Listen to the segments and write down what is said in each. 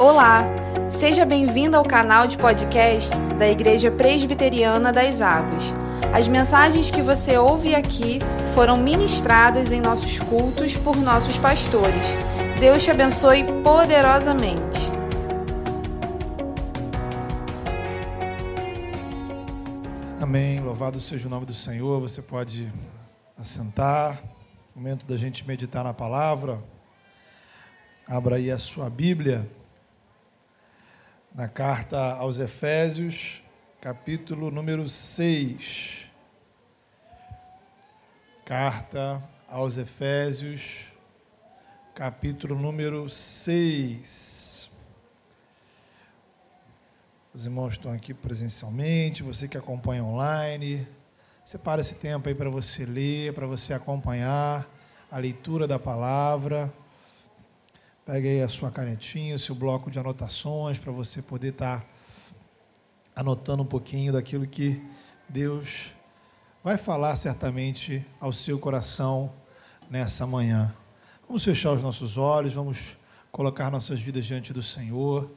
Olá! Seja bem-vindo ao canal de podcast da Igreja Presbiteriana das Águas. As mensagens que você ouve aqui foram ministradas em nossos cultos por nossos pastores. Deus te abençoe poderosamente. Amém. Louvado seja o nome do Senhor. Você pode assentar. Momento da gente meditar na palavra. Abra aí a sua Bíblia. Na carta aos Efésios, capítulo número 6. Carta aos Efésios, capítulo número 6. Os irmãos estão aqui presencialmente, você que acompanha online, separa esse tempo aí para você ler, para você acompanhar a leitura da palavra. Pegue aí a sua canetinha, o seu bloco de anotações para você poder estar tá anotando um pouquinho daquilo que Deus vai falar certamente ao seu coração nessa manhã. Vamos fechar os nossos olhos, vamos colocar nossas vidas diante do Senhor.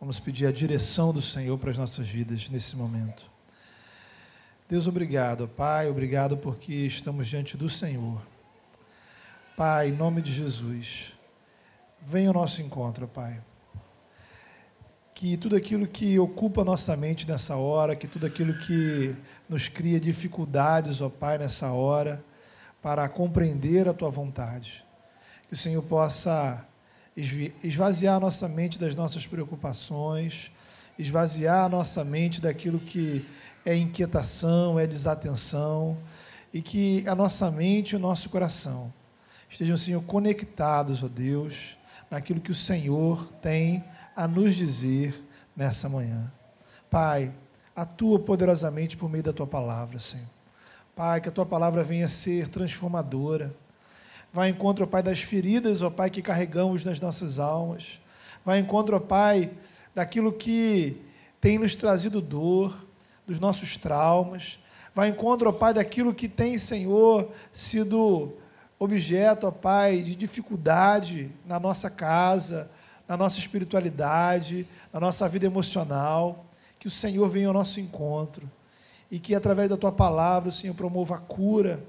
Vamos pedir a direção do Senhor para as nossas vidas nesse momento. Deus, obrigado, Pai, obrigado porque estamos diante do Senhor. Pai, em nome de Jesus, venha ao nosso encontro, Pai. Que tudo aquilo que ocupa nossa mente nessa hora, que tudo aquilo que nos cria dificuldades, ó Pai, nessa hora, para compreender a Tua vontade, que o Senhor possa esvaziar nossa mente das nossas preocupações, esvaziar nossa mente daquilo que é inquietação, é desatenção, e que a nossa mente e o nosso coração estejam, Senhor, conectados, ó Deus, naquilo que o Senhor tem a nos dizer nessa manhã. Pai, atua poderosamente por meio da tua palavra, Senhor. Pai, que a tua palavra venha ser transformadora Vai encontro, Pai, das feridas, ó Pai, que carregamos nas nossas almas. Vai encontro, ó Pai, daquilo que tem nos trazido dor, dos nossos traumas. Vai encontro, ó Pai, daquilo que tem, Senhor, sido objeto, ó Pai, de dificuldade na nossa casa, na nossa espiritualidade, na nossa vida emocional. Que o Senhor venha ao nosso encontro e que através da tua palavra o Senhor promova a cura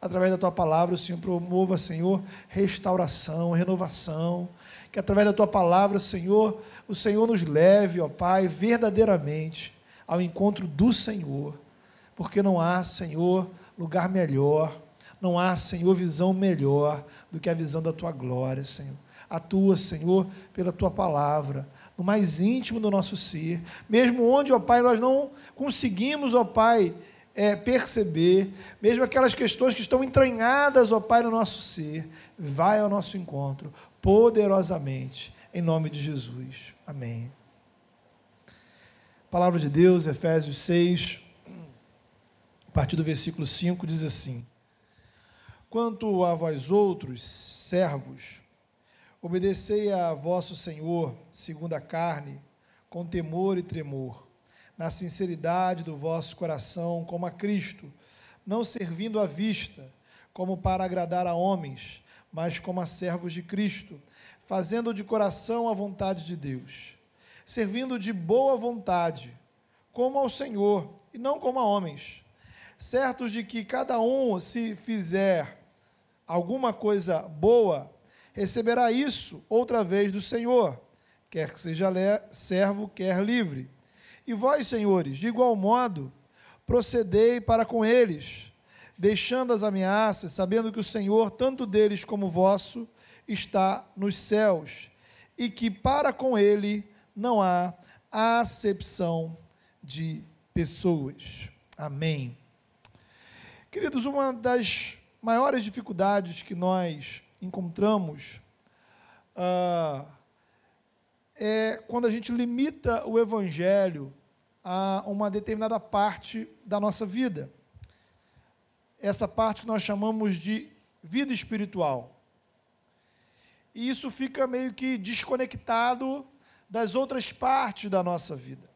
através da tua palavra, o Senhor promova, Senhor, restauração, renovação. Que através da tua palavra, Senhor, o Senhor nos leve, ó Pai, verdadeiramente ao encontro do Senhor. Porque não há, Senhor, lugar melhor, não há, Senhor, visão melhor do que a visão da tua glória, Senhor. Atua, Senhor, pela tua palavra, no mais íntimo do nosso ser, mesmo onde, ó Pai, nós não conseguimos, ó Pai, é, perceber, mesmo aquelas questões que estão entranhadas, ó Pai, no nosso ser, vai ao nosso encontro poderosamente, em nome de Jesus. Amém. palavra de Deus, Efésios 6, a partir do versículo 5, diz assim: Quanto a vós outros, servos, obedecei a vosso Senhor, segundo a carne, com temor e tremor na sinceridade do vosso coração, como a Cristo, não servindo à vista, como para agradar a homens, mas como a servos de Cristo, fazendo de coração a vontade de Deus, servindo de boa vontade, como ao Senhor e não como a homens, certos de que cada um, se fizer alguma coisa boa, receberá isso outra vez do Senhor, quer que seja servo, quer livre e vós, senhores, de igual modo, procedei para com eles, deixando as ameaças, sabendo que o Senhor, tanto deles como vosso, está nos céus, e que para com ele não há acepção de pessoas. Amém. Queridos, uma das maiores dificuldades que nós encontramos uh, é quando a gente limita o evangelho a uma determinada parte da nossa vida. Essa parte que nós chamamos de vida espiritual. E isso fica meio que desconectado das outras partes da nossa vida.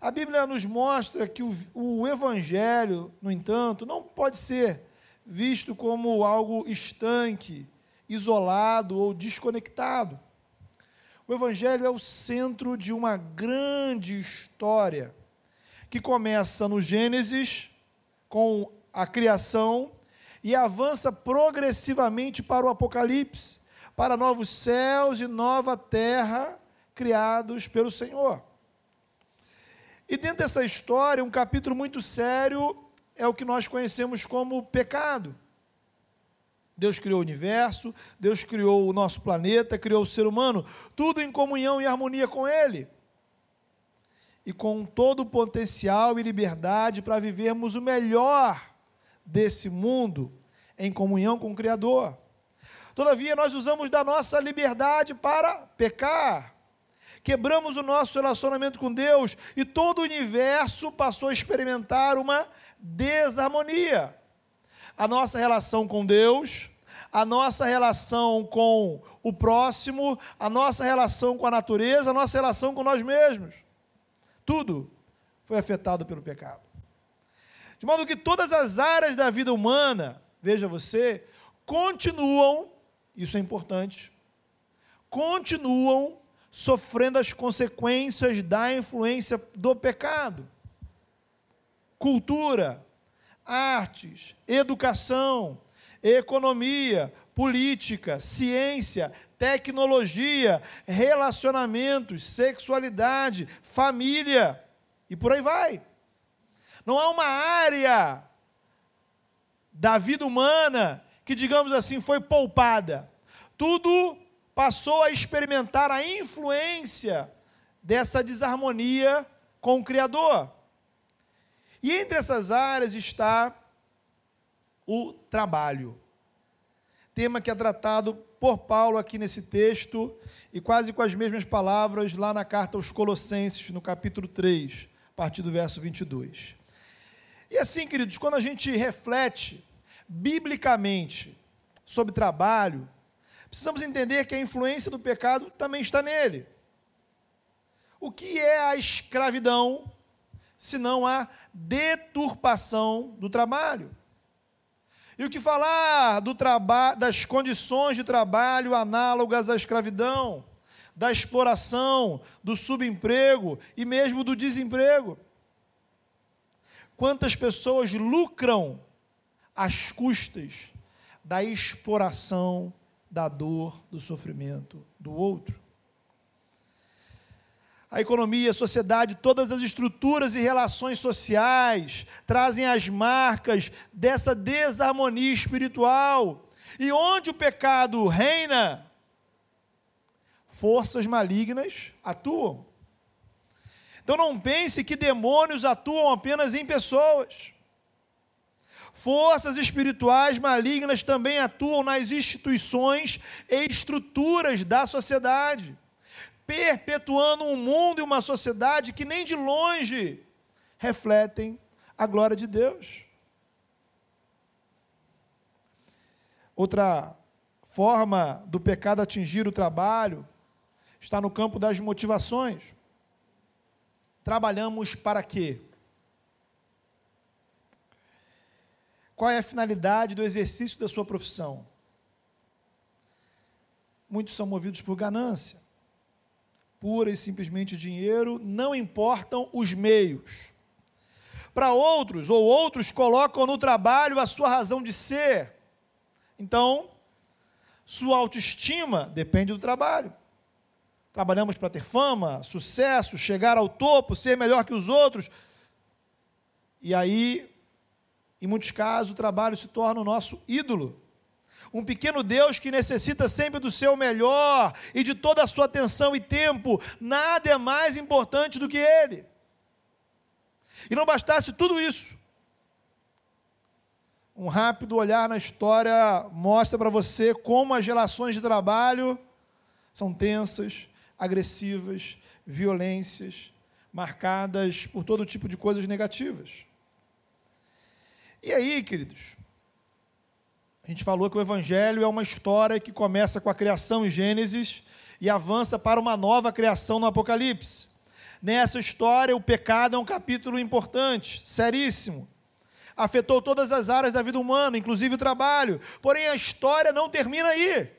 A Bíblia nos mostra que o, o Evangelho, no entanto, não pode ser visto como algo estanque, isolado ou desconectado. O Evangelho é o centro de uma grande história que começa no Gênesis, com a criação, e avança progressivamente para o Apocalipse, para novos céus e nova terra criados pelo Senhor. E dentro dessa história, um capítulo muito sério é o que nós conhecemos como pecado. Deus criou o universo, Deus criou o nosso planeta, criou o ser humano, tudo em comunhão e harmonia com Ele. E com todo o potencial e liberdade para vivermos o melhor desse mundo em comunhão com o Criador. Todavia, nós usamos da nossa liberdade para pecar. Quebramos o nosso relacionamento com Deus e todo o universo passou a experimentar uma desarmonia a nossa relação com Deus, a nossa relação com o próximo, a nossa relação com a natureza, a nossa relação com nós mesmos. Tudo foi afetado pelo pecado. De modo que todas as áreas da vida humana, veja você, continuam, isso é importante, continuam sofrendo as consequências da influência do pecado. Cultura, artes, educação, economia, política, ciência, tecnologia, relacionamentos, sexualidade, família e por aí vai. Não há uma área da vida humana que, digamos assim, foi poupada. Tudo passou a experimentar a influência dessa desarmonia com o Criador. E entre essas áreas está o trabalho. Tema que é tratado por Paulo aqui nesse texto e quase com as mesmas palavras lá na carta aos Colossenses, no capítulo 3, a partir do verso 22. E assim, queridos, quando a gente reflete biblicamente sobre trabalho, precisamos entender que a influência do pecado também está nele. O que é a escravidão, senão a deturpação do trabalho. E o que falar do das condições de trabalho análogas à escravidão, da exploração, do subemprego e mesmo do desemprego? Quantas pessoas lucram às custas da exploração, da dor, do sofrimento do outro? A economia, a sociedade, todas as estruturas e relações sociais trazem as marcas dessa desarmonia espiritual. E onde o pecado reina, forças malignas atuam. Então não pense que demônios atuam apenas em pessoas. Forças espirituais malignas também atuam nas instituições e estruturas da sociedade perpetuando um mundo e uma sociedade que nem de longe refletem a glória de Deus. Outra forma do pecado atingir o trabalho está no campo das motivações. Trabalhamos para quê? Qual é a finalidade do exercício da sua profissão? Muitos são movidos por ganância pura e simplesmente dinheiro, não importam os meios. Para outros, ou outros colocam no trabalho a sua razão de ser. Então, sua autoestima depende do trabalho. Trabalhamos para ter fama, sucesso, chegar ao topo, ser melhor que os outros. E aí, em muitos casos, o trabalho se torna o nosso ídolo um pequeno Deus que necessita sempre do seu melhor e de toda a sua atenção e tempo. Nada é mais importante do que Ele. E não bastasse tudo isso. Um rápido olhar na história mostra para você como as relações de trabalho são tensas, agressivas, violências, marcadas por todo tipo de coisas negativas. E aí, queridos, a gente falou que o Evangelho é uma história que começa com a criação em Gênesis e avança para uma nova criação no Apocalipse. Nessa história, o pecado é um capítulo importante, seríssimo. Afetou todas as áreas da vida humana, inclusive o trabalho. Porém, a história não termina aí.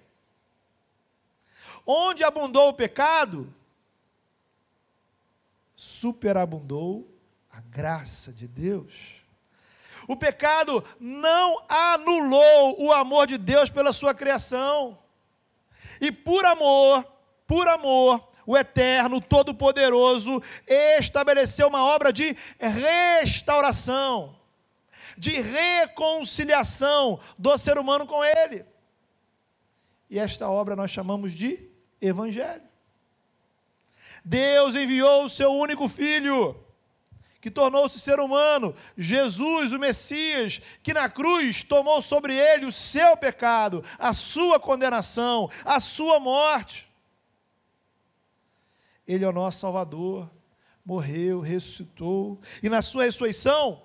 onde abundou o pecado, superabundou a graça de Deus. O pecado não anulou o amor de Deus pela sua criação. E por amor, por amor, o Eterno, Todo-Poderoso, estabeleceu uma obra de restauração, de reconciliação do ser humano com Ele. E esta obra nós chamamos de Evangelho. Deus enviou o seu único filho que tornou-se ser humano, Jesus, o Messias, que na cruz tomou sobre ele o seu pecado, a sua condenação, a sua morte. Ele é o nosso Salvador, morreu, ressuscitou, e na sua ressurreição,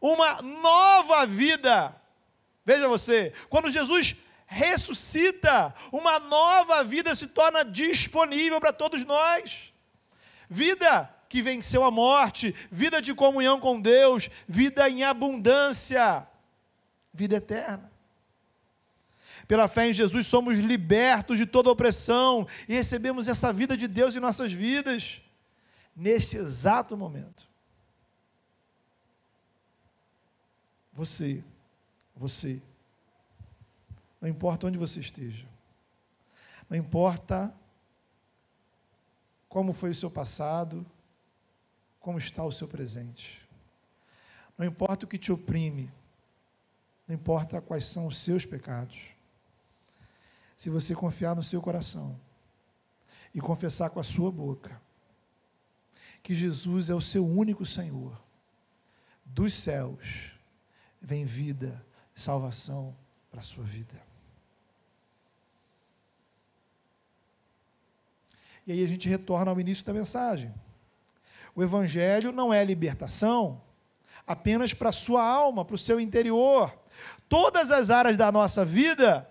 uma nova vida. Veja você, quando Jesus ressuscita, uma nova vida se torna disponível para todos nós. Vida que venceu a morte, vida de comunhão com Deus, vida em abundância, vida eterna. Pela fé em Jesus somos libertos de toda opressão e recebemos essa vida de Deus em nossas vidas, neste exato momento. Você, você, não importa onde você esteja, não importa como foi o seu passado, como está o seu presente. Não importa o que te oprime, não importa quais são os seus pecados. Se você confiar no seu coração e confessar com a sua boca que Jesus é o seu único Senhor, dos céus vem vida, salvação para a sua vida. E aí a gente retorna ao início da mensagem. O Evangelho não é libertação apenas para a sua alma, para o seu interior. Todas as áreas da nossa vida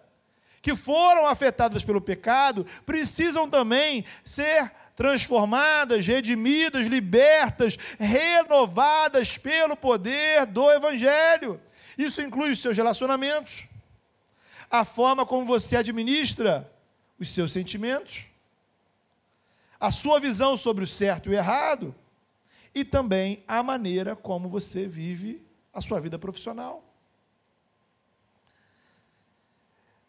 que foram afetadas pelo pecado precisam também ser transformadas, redimidas, libertas, renovadas pelo poder do Evangelho. Isso inclui os seus relacionamentos, a forma como você administra os seus sentimentos, a sua visão sobre o certo e o errado, e também a maneira como você vive a sua vida profissional.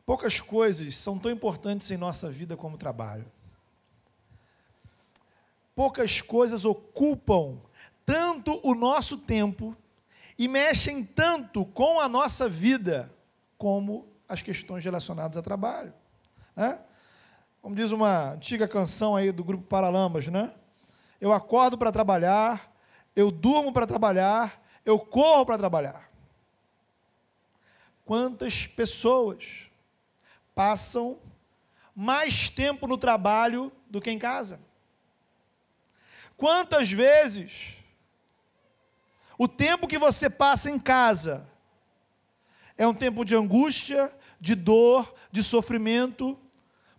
Poucas coisas são tão importantes em nossa vida como o trabalho. Poucas coisas ocupam tanto o nosso tempo e mexem tanto com a nossa vida como as questões relacionadas a trabalho. Né? Como diz uma antiga canção aí do grupo Paralamas, né? Eu acordo para trabalhar, eu durmo para trabalhar, eu corro para trabalhar. Quantas pessoas passam mais tempo no trabalho do que em casa? Quantas vezes o tempo que você passa em casa é um tempo de angústia, de dor, de sofrimento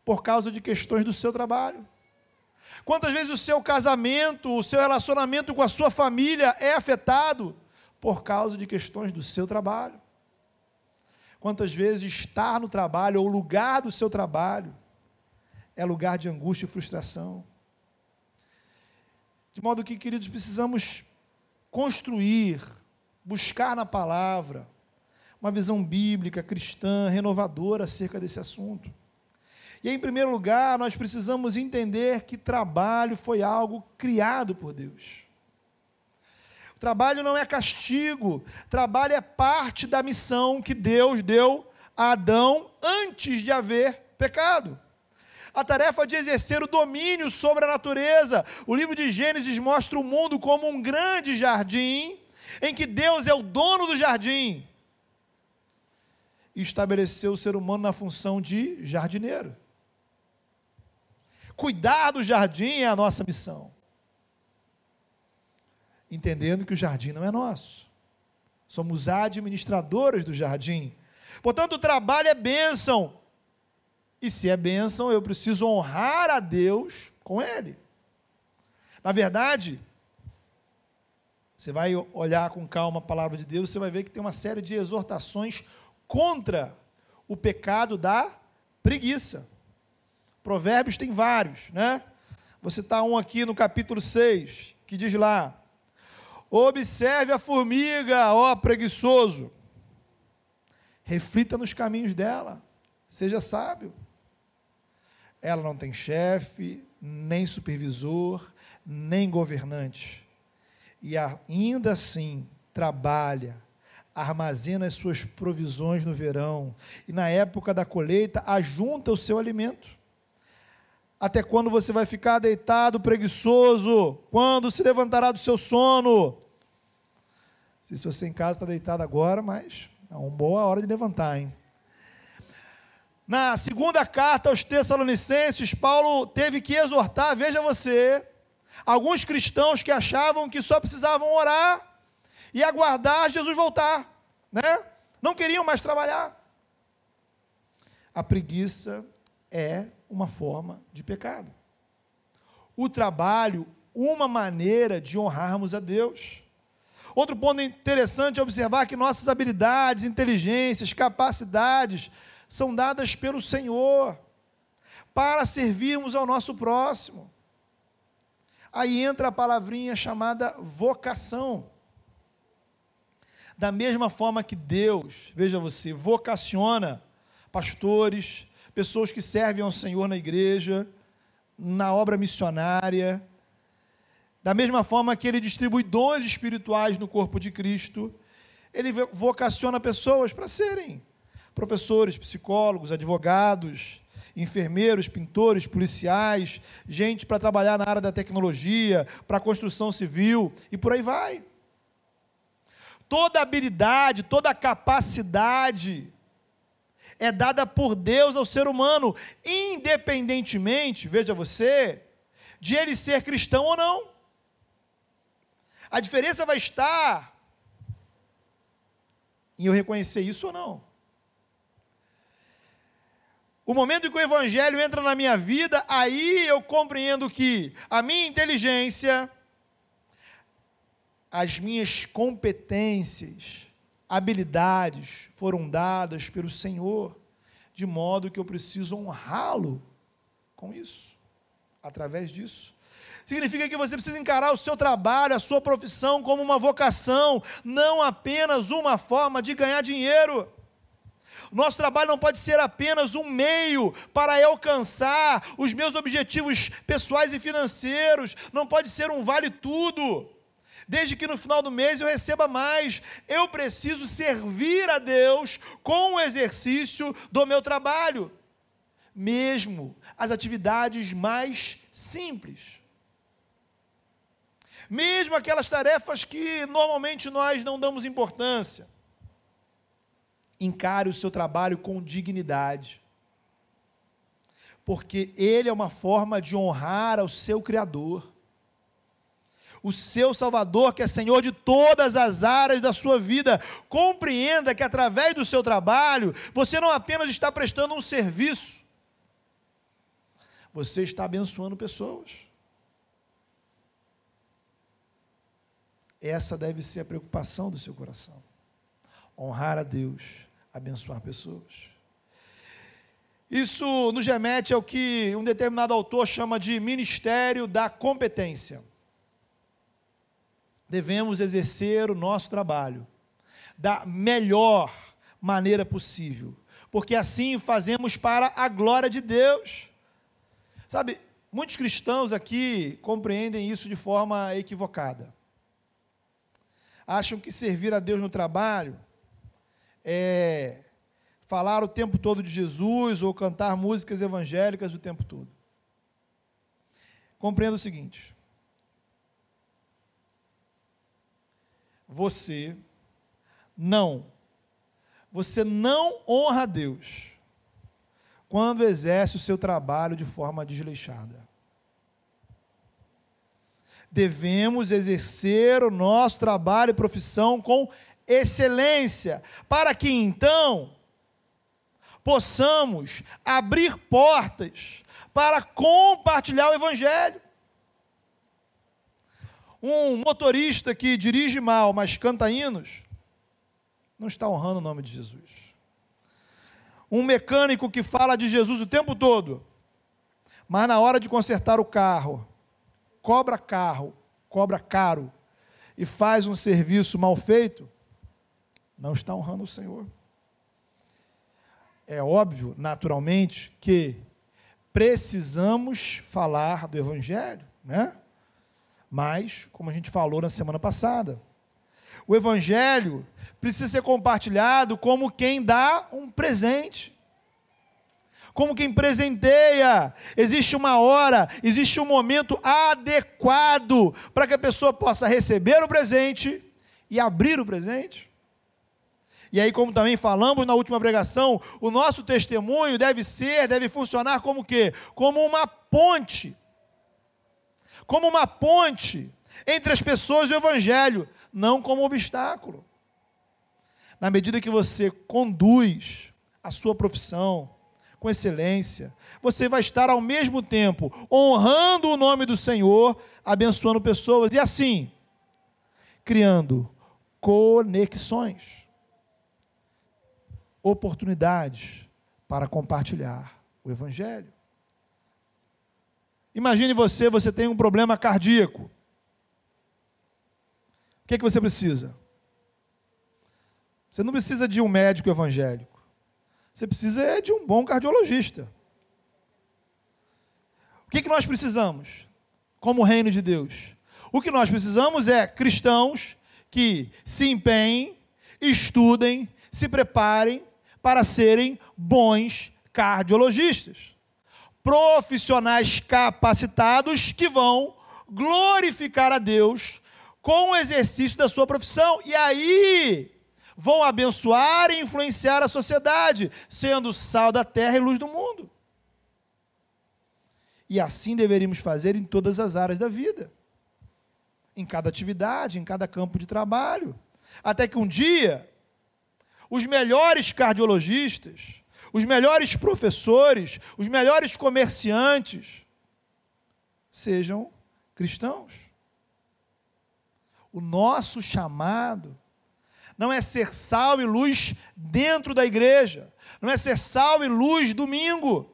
por causa de questões do seu trabalho? Quantas vezes o seu casamento, o seu relacionamento com a sua família é afetado por causa de questões do seu trabalho? Quantas vezes estar no trabalho ou o lugar do seu trabalho é lugar de angústia e frustração? De modo que, queridos, precisamos construir, buscar na palavra uma visão bíblica, cristã, renovadora acerca desse assunto. E em primeiro lugar, nós precisamos entender que trabalho foi algo criado por Deus. O trabalho não é castigo, trabalho é parte da missão que Deus deu a Adão antes de haver pecado. A tarefa de exercer o domínio sobre a natureza. O livro de Gênesis mostra o mundo como um grande jardim, em que Deus é o dono do jardim. E estabeleceu o ser humano na função de jardineiro. Cuidar do jardim é a nossa missão. Entendendo que o jardim não é nosso. Somos administradores do jardim. Portanto, o trabalho é bênção. E se é bênção, eu preciso honrar a Deus com ele. Na verdade, você vai olhar com calma a palavra de Deus, você vai ver que tem uma série de exortações contra o pecado da preguiça Provérbios tem vários, né? Vou citar um aqui no capítulo 6, que diz lá: Observe a formiga, ó preguiçoso. Reflita nos caminhos dela. Seja sábio. Ela não tem chefe, nem supervisor, nem governante. E ainda assim trabalha, armazena as suas provisões no verão e na época da colheita ajunta o seu alimento. Até quando você vai ficar deitado, preguiçoso? Quando se levantará do seu sono? Se você em casa está deitado agora, mas é uma boa hora de levantar, hein? Na segunda carta aos Tessalonicenses, Paulo teve que exortar, veja você, alguns cristãos que achavam que só precisavam orar e aguardar Jesus voltar, né? Não queriam mais trabalhar. A preguiça é uma forma de pecado. O trabalho, uma maneira de honrarmos a Deus. Outro ponto interessante é observar que nossas habilidades, inteligências, capacidades são dadas pelo Senhor para servirmos ao nosso próximo. Aí entra a palavrinha chamada vocação. Da mesma forma que Deus, veja você, vocaciona pastores, pessoas que servem ao Senhor na igreja, na obra missionária, da mesma forma que ele distribui dons espirituais no corpo de Cristo, ele vocaciona pessoas para serem professores, psicólogos, advogados, enfermeiros, pintores, policiais, gente para trabalhar na área da tecnologia, para a construção civil e por aí vai. Toda habilidade, toda capacidade é dada por Deus ao ser humano, independentemente, veja você, de ele ser cristão ou não. A diferença vai estar em eu reconhecer isso ou não. O momento em que o Evangelho entra na minha vida, aí eu compreendo que a minha inteligência, as minhas competências, habilidades foram dadas pelo Senhor, de modo que eu preciso honrá-lo com isso, através disso. Significa que você precisa encarar o seu trabalho, a sua profissão como uma vocação, não apenas uma forma de ganhar dinheiro. Nosso trabalho não pode ser apenas um meio para alcançar os meus objetivos pessoais e financeiros, não pode ser um vale tudo desde que no final do mês eu receba mais. Eu preciso servir a Deus com o exercício do meu trabalho, mesmo as atividades mais simples. Mesmo aquelas tarefas que normalmente nós não damos importância. Encare o seu trabalho com dignidade. Porque ele é uma forma de honrar ao seu Criador o seu Salvador, que é Senhor de todas as áreas da sua vida. Compreenda que através do seu trabalho, você não apenas está prestando um serviço, você está abençoando pessoas. Essa deve ser a preocupação do seu coração. Honrar a Deus, abençoar pessoas. Isso nos remete ao que um determinado autor chama de ministério da competência devemos exercer o nosso trabalho da melhor maneira possível, porque assim fazemos para a glória de Deus. Sabe, muitos cristãos aqui compreendem isso de forma equivocada. Acham que servir a Deus no trabalho é falar o tempo todo de Jesus ou cantar músicas evangélicas o tempo todo. Compreenda o seguinte: você não, você não honra a Deus quando exerce o seu trabalho de forma desleixada. Devemos exercer o nosso trabalho e profissão com excelência, para que então possamos abrir portas para compartilhar o Evangelho. Um motorista que dirige mal, mas canta hinos, não está honrando o nome de Jesus. Um mecânico que fala de Jesus o tempo todo, mas na hora de consertar o carro, cobra carro, cobra caro e faz um serviço mal feito, não está honrando o Senhor. É óbvio, naturalmente, que precisamos falar do Evangelho, né? Mas, como a gente falou na semana passada, o Evangelho precisa ser compartilhado como quem dá um presente como quem presenteia. Existe uma hora, existe um momento adequado para que a pessoa possa receber o presente e abrir o presente. E aí, como também falamos na última pregação, o nosso testemunho deve ser, deve funcionar como quê? Como uma ponte. Como uma ponte entre as pessoas e o evangelho, não como obstáculo. Na medida que você conduz a sua profissão, com excelência. Você vai estar ao mesmo tempo honrando o nome do Senhor, abençoando pessoas e assim criando conexões, oportunidades para compartilhar o evangelho. Imagine você, você tem um problema cardíaco. O que, é que você precisa? Você não precisa de um médico evangélico. Você precisa é de um bom cardiologista. O que, que nós precisamos como reino de Deus? O que nós precisamos é cristãos que se empenhem, estudem, se preparem para serem bons cardiologistas. Profissionais capacitados que vão glorificar a Deus com o exercício da sua profissão. E aí, vão abençoar e influenciar a sociedade, sendo sal da terra e luz do mundo. E assim deveríamos fazer em todas as áreas da vida, em cada atividade, em cada campo de trabalho, até que um dia os melhores cardiologistas, os melhores professores, os melhores comerciantes sejam cristãos. O nosso chamado não é ser sal e luz dentro da igreja, não é ser sal e luz domingo.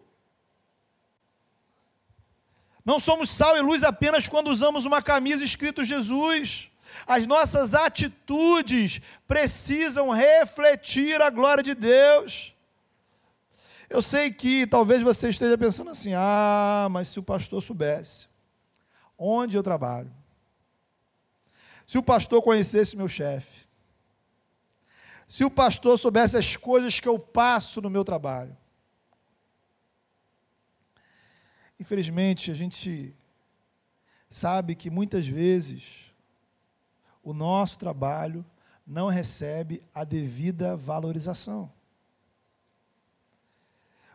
Não somos sal e luz apenas quando usamos uma camisa escrito Jesus. As nossas atitudes precisam refletir a glória de Deus. Eu sei que talvez você esteja pensando assim: ah, mas se o pastor soubesse onde eu trabalho, se o pastor conhecesse meu chefe, se o pastor soubesse as coisas que eu passo no meu trabalho. Infelizmente, a gente sabe que muitas vezes o nosso trabalho não recebe a devida valorização.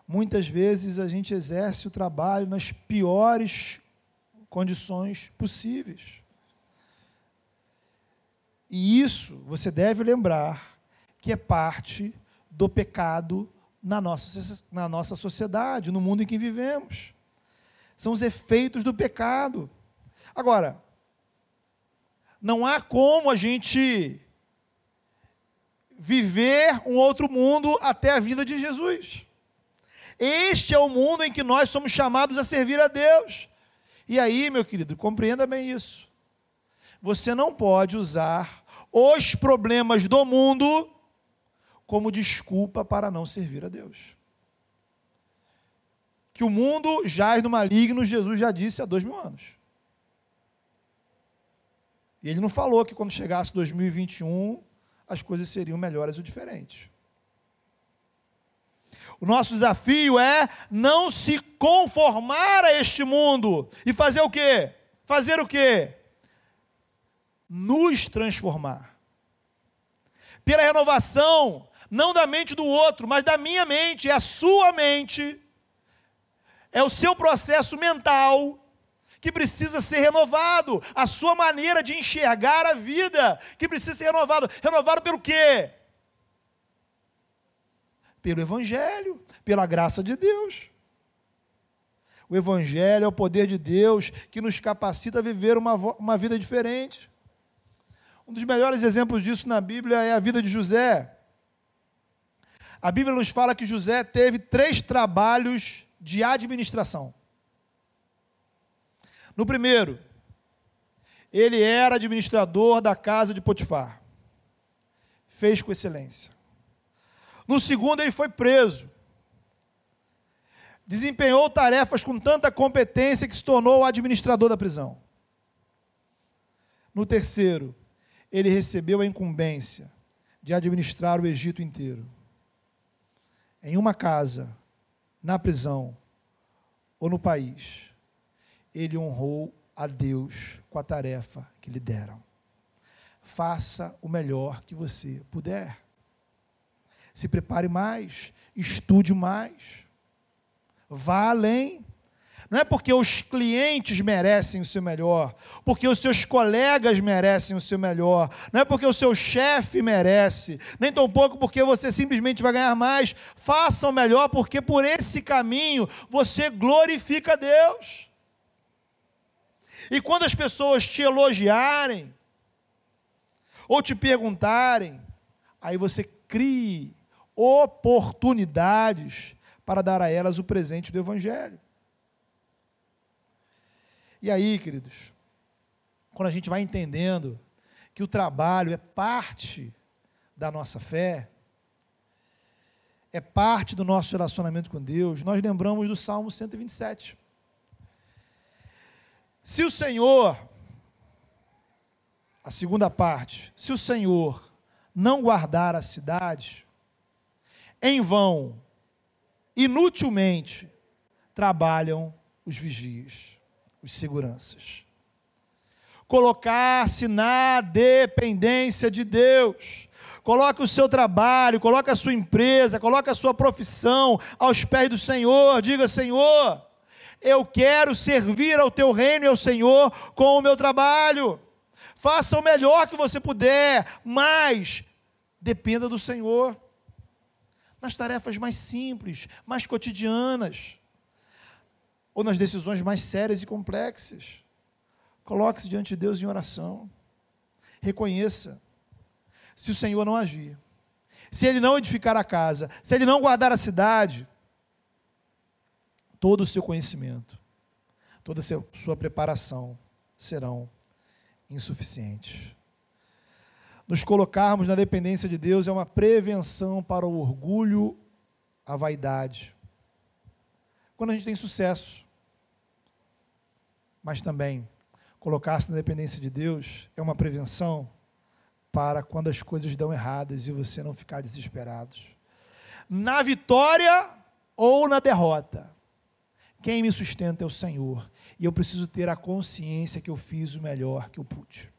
Muitas vezes a gente exerce o trabalho nas piores condições possíveis. E isso você deve lembrar que é parte do pecado na nossa, na nossa sociedade, no mundo em que vivemos. São os efeitos do pecado. Agora, não há como a gente viver um outro mundo até a vinda de Jesus. Este é o mundo em que nós somos chamados a servir a Deus. E aí, meu querido, compreenda bem isso. Você não pode usar os problemas do mundo como desculpa para não servir a Deus. Que o mundo jaz no maligno, Jesus já disse há dois mil anos. E ele não falou que quando chegasse 2021 as coisas seriam melhores ou diferentes. O nosso desafio é não se conformar a este mundo e fazer o quê? Fazer o quê? Nos transformar. Pela renovação não da mente do outro, mas da minha mente, é a sua mente, é o seu processo mental que precisa ser renovado, a sua maneira de enxergar a vida que precisa ser renovado. Renovado pelo quê? Pelo Evangelho, pela graça de Deus. O Evangelho é o poder de Deus que nos capacita a viver uma, uma vida diferente. Um dos melhores exemplos disso na Bíblia é a vida de José. A Bíblia nos fala que José teve três trabalhos de administração. No primeiro, ele era administrador da casa de Potifar. Fez com excelência. No segundo, ele foi preso. Desempenhou tarefas com tanta competência que se tornou o administrador da prisão. No terceiro, ele recebeu a incumbência de administrar o Egito inteiro. Em uma casa, na prisão ou no país, ele honrou a Deus com a tarefa que lhe deram. Faça o melhor que você puder. Se prepare mais, estude mais, vá além. Não é porque os clientes merecem o seu melhor, porque os seus colegas merecem o seu melhor, não é porque o seu chefe merece, nem tampouco porque você simplesmente vai ganhar mais. Faça o melhor, porque por esse caminho você glorifica Deus. E quando as pessoas te elogiarem, ou te perguntarem, aí você crie oportunidades para dar a elas o presente do Evangelho. E aí, queridos, quando a gente vai entendendo que o trabalho é parte da nossa fé, é parte do nosso relacionamento com Deus, nós lembramos do Salmo 127. Se o Senhor, a segunda parte, se o Senhor não guardar a cidade, em vão, inutilmente, trabalham os vigias os seguranças. Colocar-se na dependência de Deus. Coloque o seu trabalho, coloque a sua empresa, coloque a sua profissão aos pés do Senhor. Diga, Senhor, eu quero servir ao teu reino e ao Senhor com o meu trabalho. Faça o melhor que você puder, mas dependa do Senhor. Nas tarefas mais simples, mais cotidianas ou nas decisões mais sérias e complexas. Coloque-se diante de Deus em oração. Reconheça. Se o Senhor não agir, se ele não edificar a casa, se ele não guardar a cidade, todo o seu conhecimento, toda a sua preparação serão insuficientes. Nos colocarmos na dependência de Deus é uma prevenção para o orgulho, a vaidade. Quando a gente tem sucesso, mas também colocar-se na dependência de Deus é uma prevenção para quando as coisas dão erradas e você não ficar desesperado. Na vitória ou na derrota, quem me sustenta é o Senhor, e eu preciso ter a consciência que eu fiz o melhor que eu pude.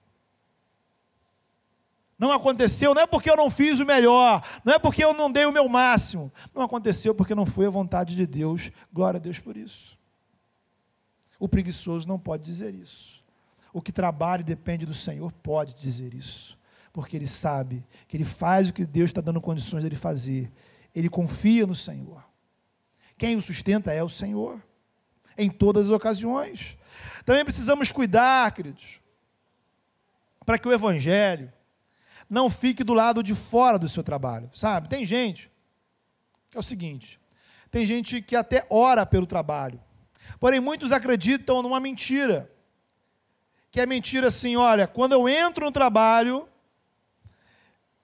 Não aconteceu, não é porque eu não fiz o melhor, não é porque eu não dei o meu máximo. Não aconteceu porque não foi a vontade de Deus. Glória a Deus por isso. O preguiçoso não pode dizer isso. O que trabalha e depende do Senhor pode dizer isso, porque ele sabe que ele faz o que Deus está dando condições dele fazer. Ele confia no Senhor. Quem o sustenta é o Senhor, em todas as ocasiões. Também precisamos cuidar, queridos, para que o Evangelho não fique do lado de fora do seu trabalho, sabe? Tem gente que é o seguinte: tem gente que até ora pelo trabalho, Porém, muitos acreditam numa mentira. Que é mentira assim: olha, quando eu entro no trabalho,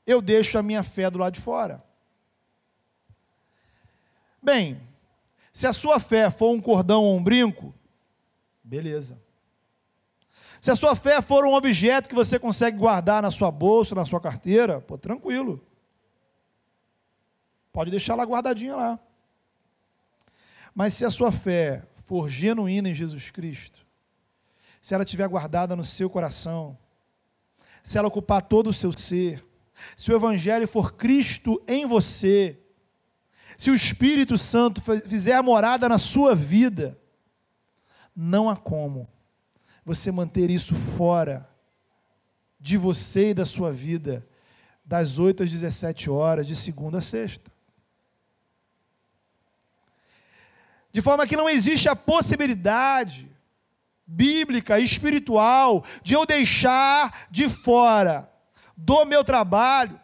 eu deixo a minha fé do lado de fora. Bem, se a sua fé for um cordão ou um brinco, beleza. Se a sua fé for um objeto que você consegue guardar na sua bolsa, na sua carteira, pô, tranquilo. Pode deixar ela guardadinha lá. Mas se a sua fé for genuína em Jesus Cristo, se ela estiver guardada no seu coração, se ela ocupar todo o seu ser, se o Evangelho for Cristo em você, se o Espírito Santo fizer a morada na sua vida, não há como você manter isso fora de você e da sua vida, das 8 às 17 horas, de segunda a sexta. De forma que não existe a possibilidade bíblica, espiritual, de eu deixar de fora do meu trabalho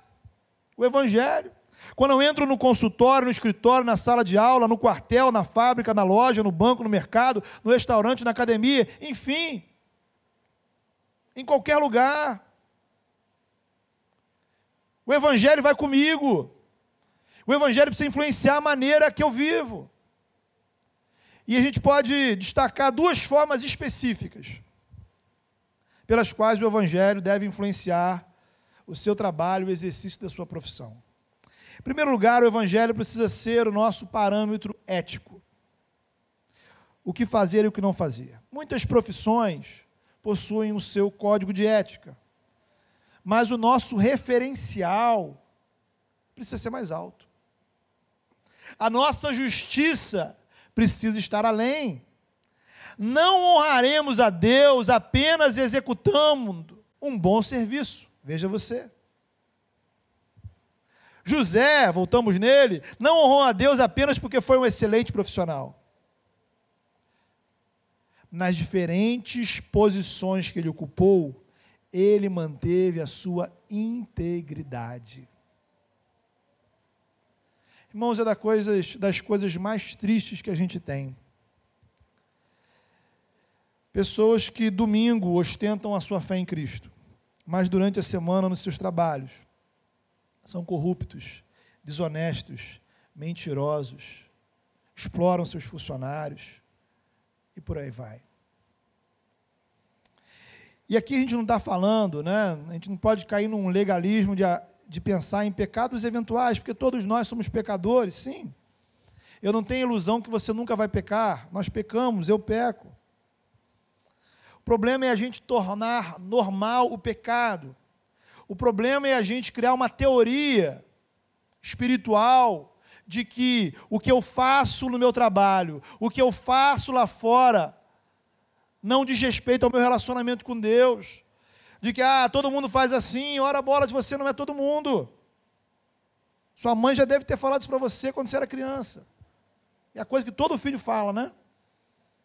o Evangelho. Quando eu entro no consultório, no escritório, na sala de aula, no quartel, na fábrica, na loja, no banco, no mercado, no restaurante, na academia, enfim, em qualquer lugar. O Evangelho vai comigo. O Evangelho precisa influenciar a maneira que eu vivo. E a gente pode destacar duas formas específicas pelas quais o Evangelho deve influenciar o seu trabalho, o exercício da sua profissão. Em primeiro lugar, o Evangelho precisa ser o nosso parâmetro ético. O que fazer e o que não fazer. Muitas profissões possuem o seu código de ética, mas o nosso referencial precisa ser mais alto. A nossa justiça precisa estar além. Não honraremos a Deus apenas executando um bom serviço. Veja você. José, voltamos nele, não honrou a Deus apenas porque foi um excelente profissional. Nas diferentes posições que ele ocupou, ele manteve a sua integridade. Irmãos, é das coisas, das coisas mais tristes que a gente tem. Pessoas que domingo ostentam a sua fé em Cristo, mas durante a semana nos seus trabalhos são corruptos, desonestos, mentirosos, exploram seus funcionários e por aí vai. E aqui a gente não está falando, né? A gente não pode cair num legalismo de, de pensar em pecados eventuais, porque todos nós somos pecadores, sim. Eu não tenho ilusão que você nunca vai pecar. Nós pecamos, eu peco. O problema é a gente tornar normal o pecado. O problema é a gente criar uma teoria espiritual de que o que eu faço no meu trabalho, o que eu faço lá fora, não diz respeito ao meu relacionamento com Deus de que ah, todo mundo faz assim, ora bola de você não é todo mundo. Sua mãe já deve ter falado isso para você quando você era criança. É a coisa que todo filho fala, né?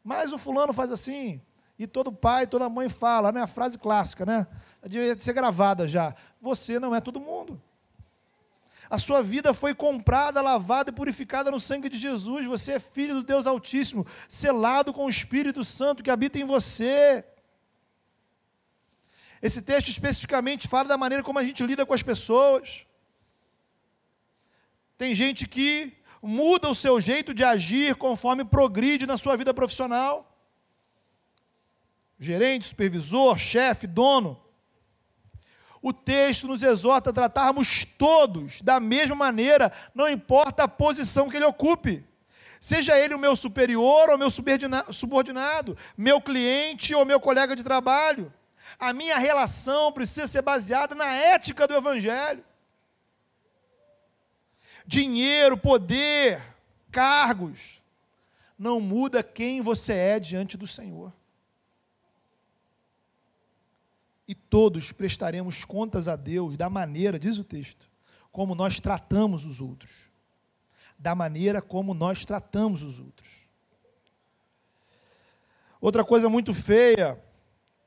Mas o fulano faz assim, e todo pai, toda mãe fala, né? A frase clássica, né? Devia ser gravada já. Você não é todo mundo. A sua vida foi comprada, lavada e purificada no sangue de Jesus. Você é filho do Deus Altíssimo, selado com o Espírito Santo que habita em você. Esse texto especificamente fala da maneira como a gente lida com as pessoas. Tem gente que muda o seu jeito de agir conforme progride na sua vida profissional. Gerente, supervisor, chefe, dono. O texto nos exorta a tratarmos todos da mesma maneira, não importa a posição que ele ocupe. Seja ele o meu superior ou meu subordinado, meu cliente ou meu colega de trabalho a minha relação precisa ser baseada na ética do Evangelho. Dinheiro, poder, cargos, não muda quem você é diante do Senhor. E todos prestaremos contas a Deus da maneira, diz o texto, como nós tratamos os outros. Da maneira como nós tratamos os outros. Outra coisa muito feia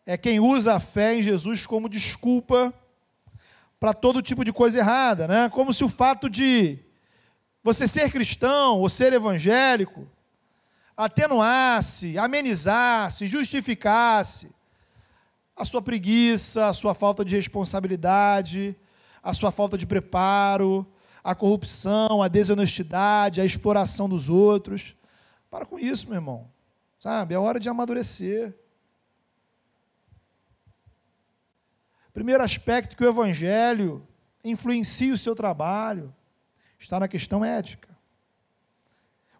é quem usa a fé em Jesus como desculpa para todo tipo de coisa errada, né? Como se o fato de você ser cristão ou ser evangélico atenuasse, amenizasse, justificasse a sua preguiça, a sua falta de responsabilidade, a sua falta de preparo, a corrupção, a desonestidade, a exploração dos outros. Para com isso, meu irmão. Sabe? É hora de amadurecer. Primeiro aspecto que o Evangelho influencia o seu trabalho está na questão ética.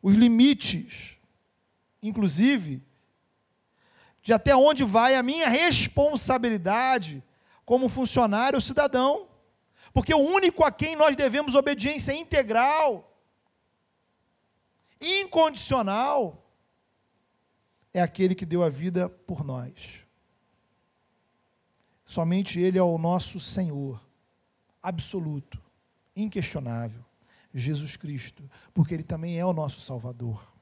Os limites, inclusive, de até onde vai a minha responsabilidade como funcionário cidadão. Porque o único a quem nós devemos obediência integral, incondicional, é aquele que deu a vida por nós. Somente Ele é o nosso Senhor, absoluto, inquestionável, Jesus Cristo, porque Ele também é o nosso Salvador.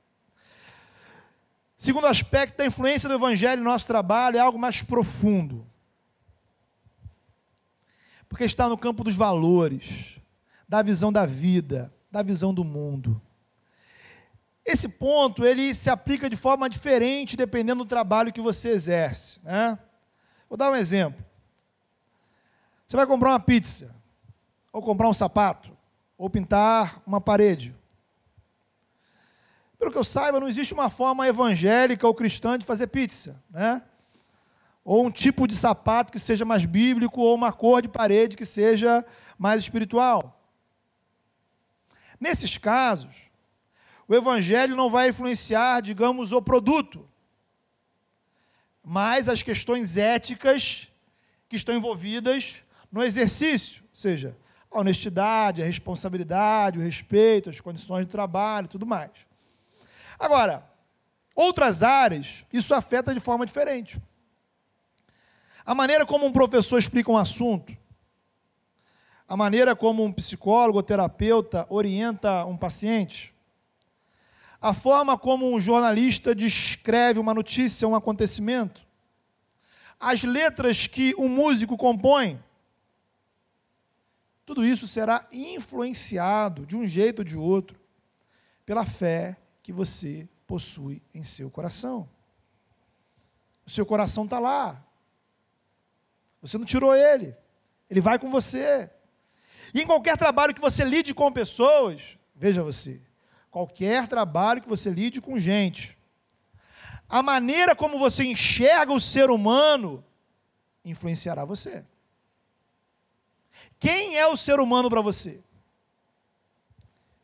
Segundo aspecto da influência do Evangelho no nosso trabalho é algo mais profundo, porque está no campo dos valores, da visão da vida, da visão do mundo. Esse ponto ele se aplica de forma diferente dependendo do trabalho que você exerce. Né? Vou dar um exemplo. Você vai comprar uma pizza, ou comprar um sapato, ou pintar uma parede. Pelo que eu saiba, não existe uma forma evangélica ou cristã de fazer pizza, né? Ou um tipo de sapato que seja mais bíblico, ou uma cor de parede que seja mais espiritual. Nesses casos, o evangelho não vai influenciar, digamos, o produto, mas as questões éticas que estão envolvidas no exercício, ou seja, a honestidade, a responsabilidade, o respeito, as condições de trabalho, tudo mais. Agora, outras áreas, isso afeta de forma diferente. A maneira como um professor explica um assunto, a maneira como um psicólogo ou terapeuta orienta um paciente, a forma como um jornalista descreve uma notícia, um acontecimento, as letras que um músico compõe, tudo isso será influenciado de um jeito ou de outro pela fé que você possui em seu coração. O seu coração está lá. Você não tirou ele. Ele vai com você. E em qualquer trabalho que você lide com pessoas, veja você, qualquer trabalho que você lide com gente, a maneira como você enxerga o ser humano influenciará você. Quem é o ser humano para você?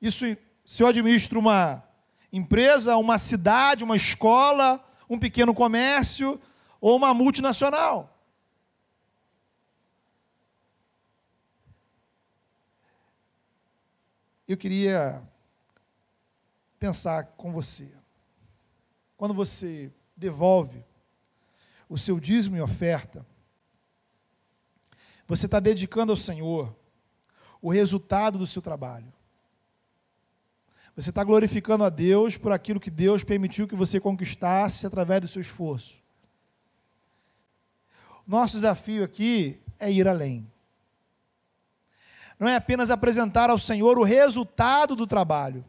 Isso, se eu administro uma empresa, uma cidade, uma escola, um pequeno comércio ou uma multinacional. Eu queria pensar com você. Quando você devolve o seu dízimo e oferta, você está dedicando ao Senhor o resultado do seu trabalho. Você está glorificando a Deus por aquilo que Deus permitiu que você conquistasse através do seu esforço. Nosso desafio aqui é ir além. Não é apenas apresentar ao Senhor o resultado do trabalho,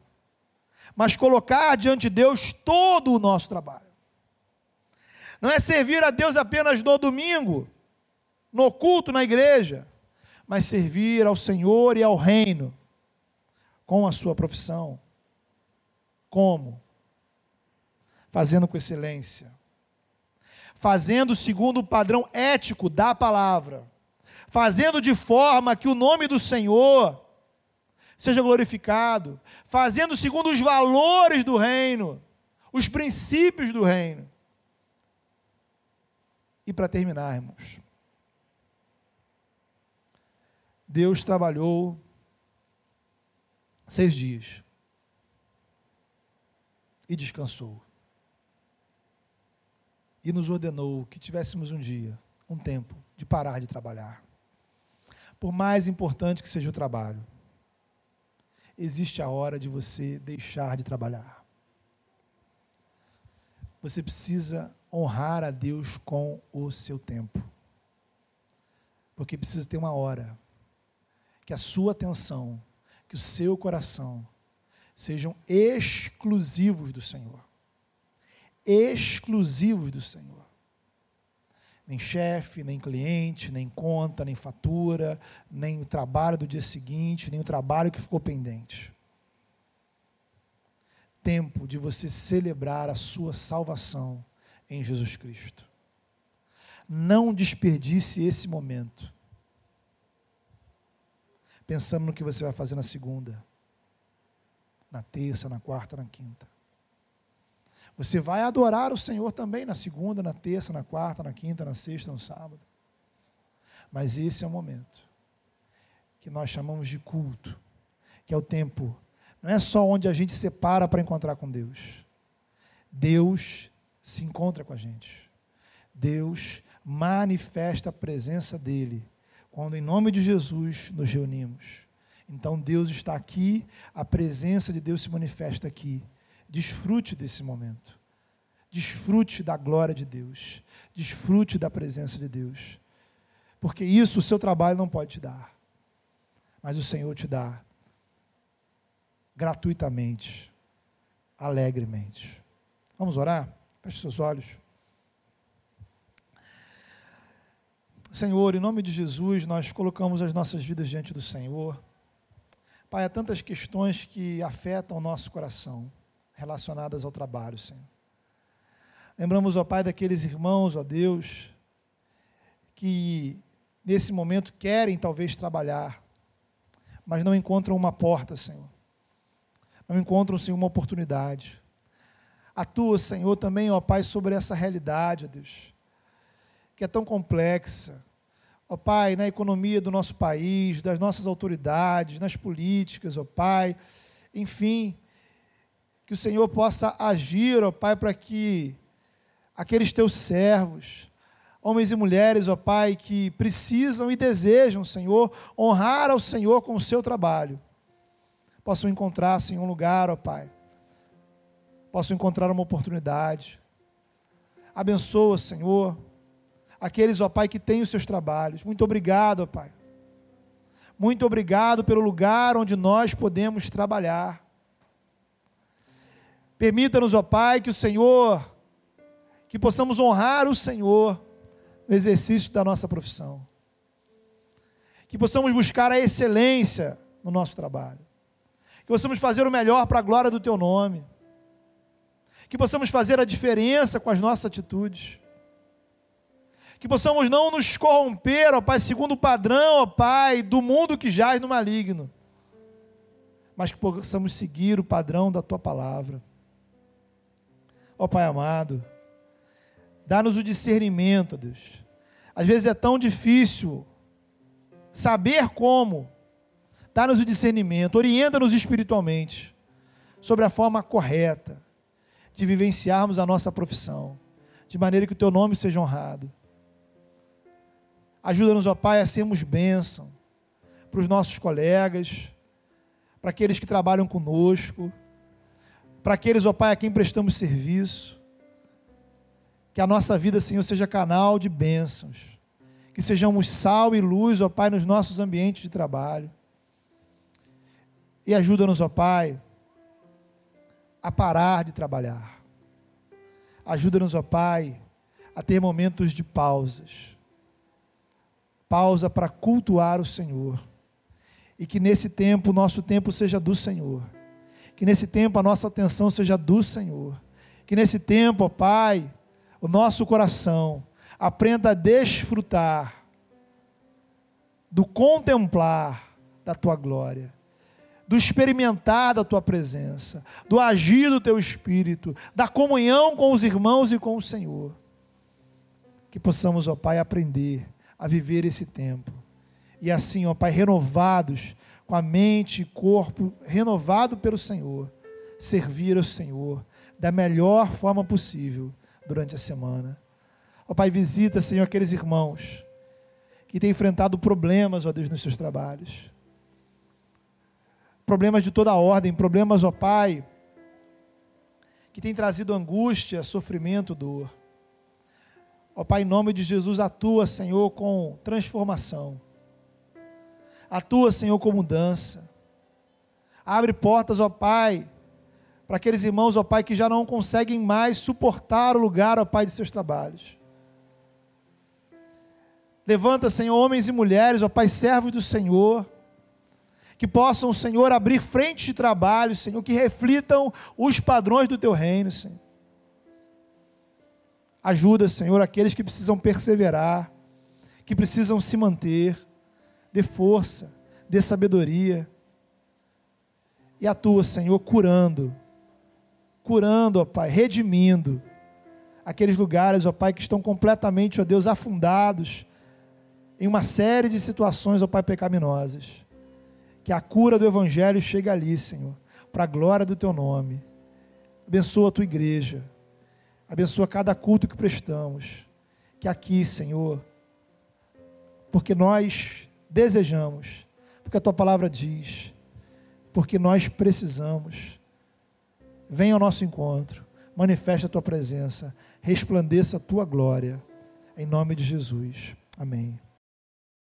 mas colocar diante de Deus todo o nosso trabalho. Não é servir a Deus apenas no domingo, no culto na igreja, mas servir ao Senhor e ao reino com a sua profissão, como? Fazendo com excelência. Fazendo segundo o padrão ético da palavra. Fazendo de forma que o nome do Senhor seja glorificado. Fazendo segundo os valores do reino, os princípios do reino. E para terminarmos, Deus trabalhou seis dias e descansou. E nos ordenou que tivéssemos um dia, um tempo, de parar de trabalhar. Por mais importante que seja o trabalho, existe a hora de você deixar de trabalhar. Você precisa honrar a Deus com o seu tempo. Porque precisa ter uma hora que a sua atenção, que o seu coração sejam exclusivos do Senhor. Exclusivos do Senhor. Nem chefe, nem cliente, nem conta, nem fatura, nem o trabalho do dia seguinte, nem o trabalho que ficou pendente. Tempo de você celebrar a sua salvação em Jesus Cristo. Não desperdice esse momento pensando no que você vai fazer na segunda na terça, na quarta, na quinta. Você vai adorar o Senhor também na segunda, na terça, na quarta, na quinta, na sexta, no sábado. Mas esse é o momento que nós chamamos de culto, que é o tempo, não é só onde a gente separa para encontrar com Deus. Deus se encontra com a gente. Deus manifesta a presença dele quando em nome de Jesus nos reunimos. Então Deus está aqui, a presença de Deus se manifesta aqui. Desfrute desse momento. Desfrute da glória de Deus. Desfrute da presença de Deus. Porque isso o seu trabalho não pode te dar. mas o Senhor te dá gratuitamente, alegremente. Vamos orar? Feche seus olhos. Senhor, em nome de Jesus, nós colocamos as nossas vidas diante do Senhor. Pai, há tantas questões que afetam o nosso coração, relacionadas ao trabalho, Senhor. Lembramos, ó Pai, daqueles irmãos, ó Deus, que nesse momento querem talvez trabalhar, mas não encontram uma porta, Senhor. Não encontram, Senhor, uma oportunidade. Atua, Senhor, também, ó Pai, sobre essa realidade, ó Deus, que é tão complexa. Ó Pai, na economia do nosso país, das nossas autoridades, nas políticas, ó Pai, enfim, que o Senhor possa agir, ó Pai, para que aqueles teus servos, homens e mulheres, ó Pai, que precisam e desejam, Senhor, honrar ao Senhor com o seu trabalho, possam encontrar-se em um lugar, ó Pai, possam encontrar uma oportunidade. Abençoa, Senhor, aqueles, ó Pai, que têm os seus trabalhos. Muito obrigado, ó Pai. Muito obrigado pelo lugar onde nós podemos trabalhar. Permita-nos, ó Pai, que o Senhor, que possamos honrar o Senhor no exercício da nossa profissão. Que possamos buscar a excelência no nosso trabalho. Que possamos fazer o melhor para a glória do Teu nome. Que possamos fazer a diferença com as nossas atitudes. Que possamos não nos corromper, ó Pai, segundo o padrão, ó Pai, do mundo que jaz no maligno. Mas que possamos seguir o padrão da Tua palavra. Ó Pai amado, dá-nos o discernimento, ó Deus às vezes é tão difícil saber como. Dá-nos o discernimento, orienta-nos espiritualmente sobre a forma correta de vivenciarmos a nossa profissão, de maneira que o teu nome seja honrado. Ajuda-nos, ó Pai, a sermos bênção para os nossos colegas, para aqueles que trabalham conosco, para aqueles, ó Pai, a quem prestamos serviço. Que a nossa vida, Senhor, seja canal de bênçãos. Que sejamos sal e luz, ó Pai, nos nossos ambientes de trabalho. E ajuda-nos, ó Pai, a parar de trabalhar. Ajuda-nos, ó Pai, a ter momentos de pausas. Pausa para cultuar o Senhor. E que nesse tempo, o nosso tempo seja do Senhor. Que nesse tempo a nossa atenção seja do Senhor. Que nesse tempo, ó Pai, o nosso coração aprenda a desfrutar do contemplar da tua glória, do experimentar da tua presença, do agir do teu espírito, da comunhão com os irmãos e com o Senhor. Que possamos, ó Pai, aprender a viver esse tempo. E assim, ó Pai, renovados, com a mente e corpo renovado pelo Senhor, servir ao Senhor da melhor forma possível durante a semana. Ó Pai, visita, Senhor, aqueles irmãos que têm enfrentado problemas, ó Deus, nos seus trabalhos. Problemas de toda ordem, problemas, ó Pai, que têm trazido angústia, sofrimento, dor. Ó Pai, em nome de Jesus, atua, Senhor, com transformação. Atua, Senhor, com mudança. Abre portas, ó Pai, para aqueles irmãos, ó Pai, que já não conseguem mais suportar o lugar, ó Pai, de seus trabalhos. Levanta, Senhor, homens e mulheres, ó Pai, servos do Senhor, que possam, Senhor, abrir frentes de trabalho, Senhor, que reflitam os padrões do Teu reino, Senhor. Ajuda, Senhor, aqueles que precisam perseverar, que precisam se manter, dê força, dê sabedoria. E atua, Senhor, curando, curando, ó Pai, redimindo aqueles lugares, ó Pai, que estão completamente, ó Deus, afundados em uma série de situações, ó Pai, pecaminosas. Que a cura do Evangelho chegue ali, Senhor, para a glória do Teu nome. Abençoa a Tua igreja. Abençoa cada culto que prestamos. Que aqui, Senhor, porque nós desejamos, porque a Tua palavra diz, porque nós precisamos venha ao nosso encontro, manifesta a tua presença, resplandeça a tua glória. Em nome de Jesus. Amém.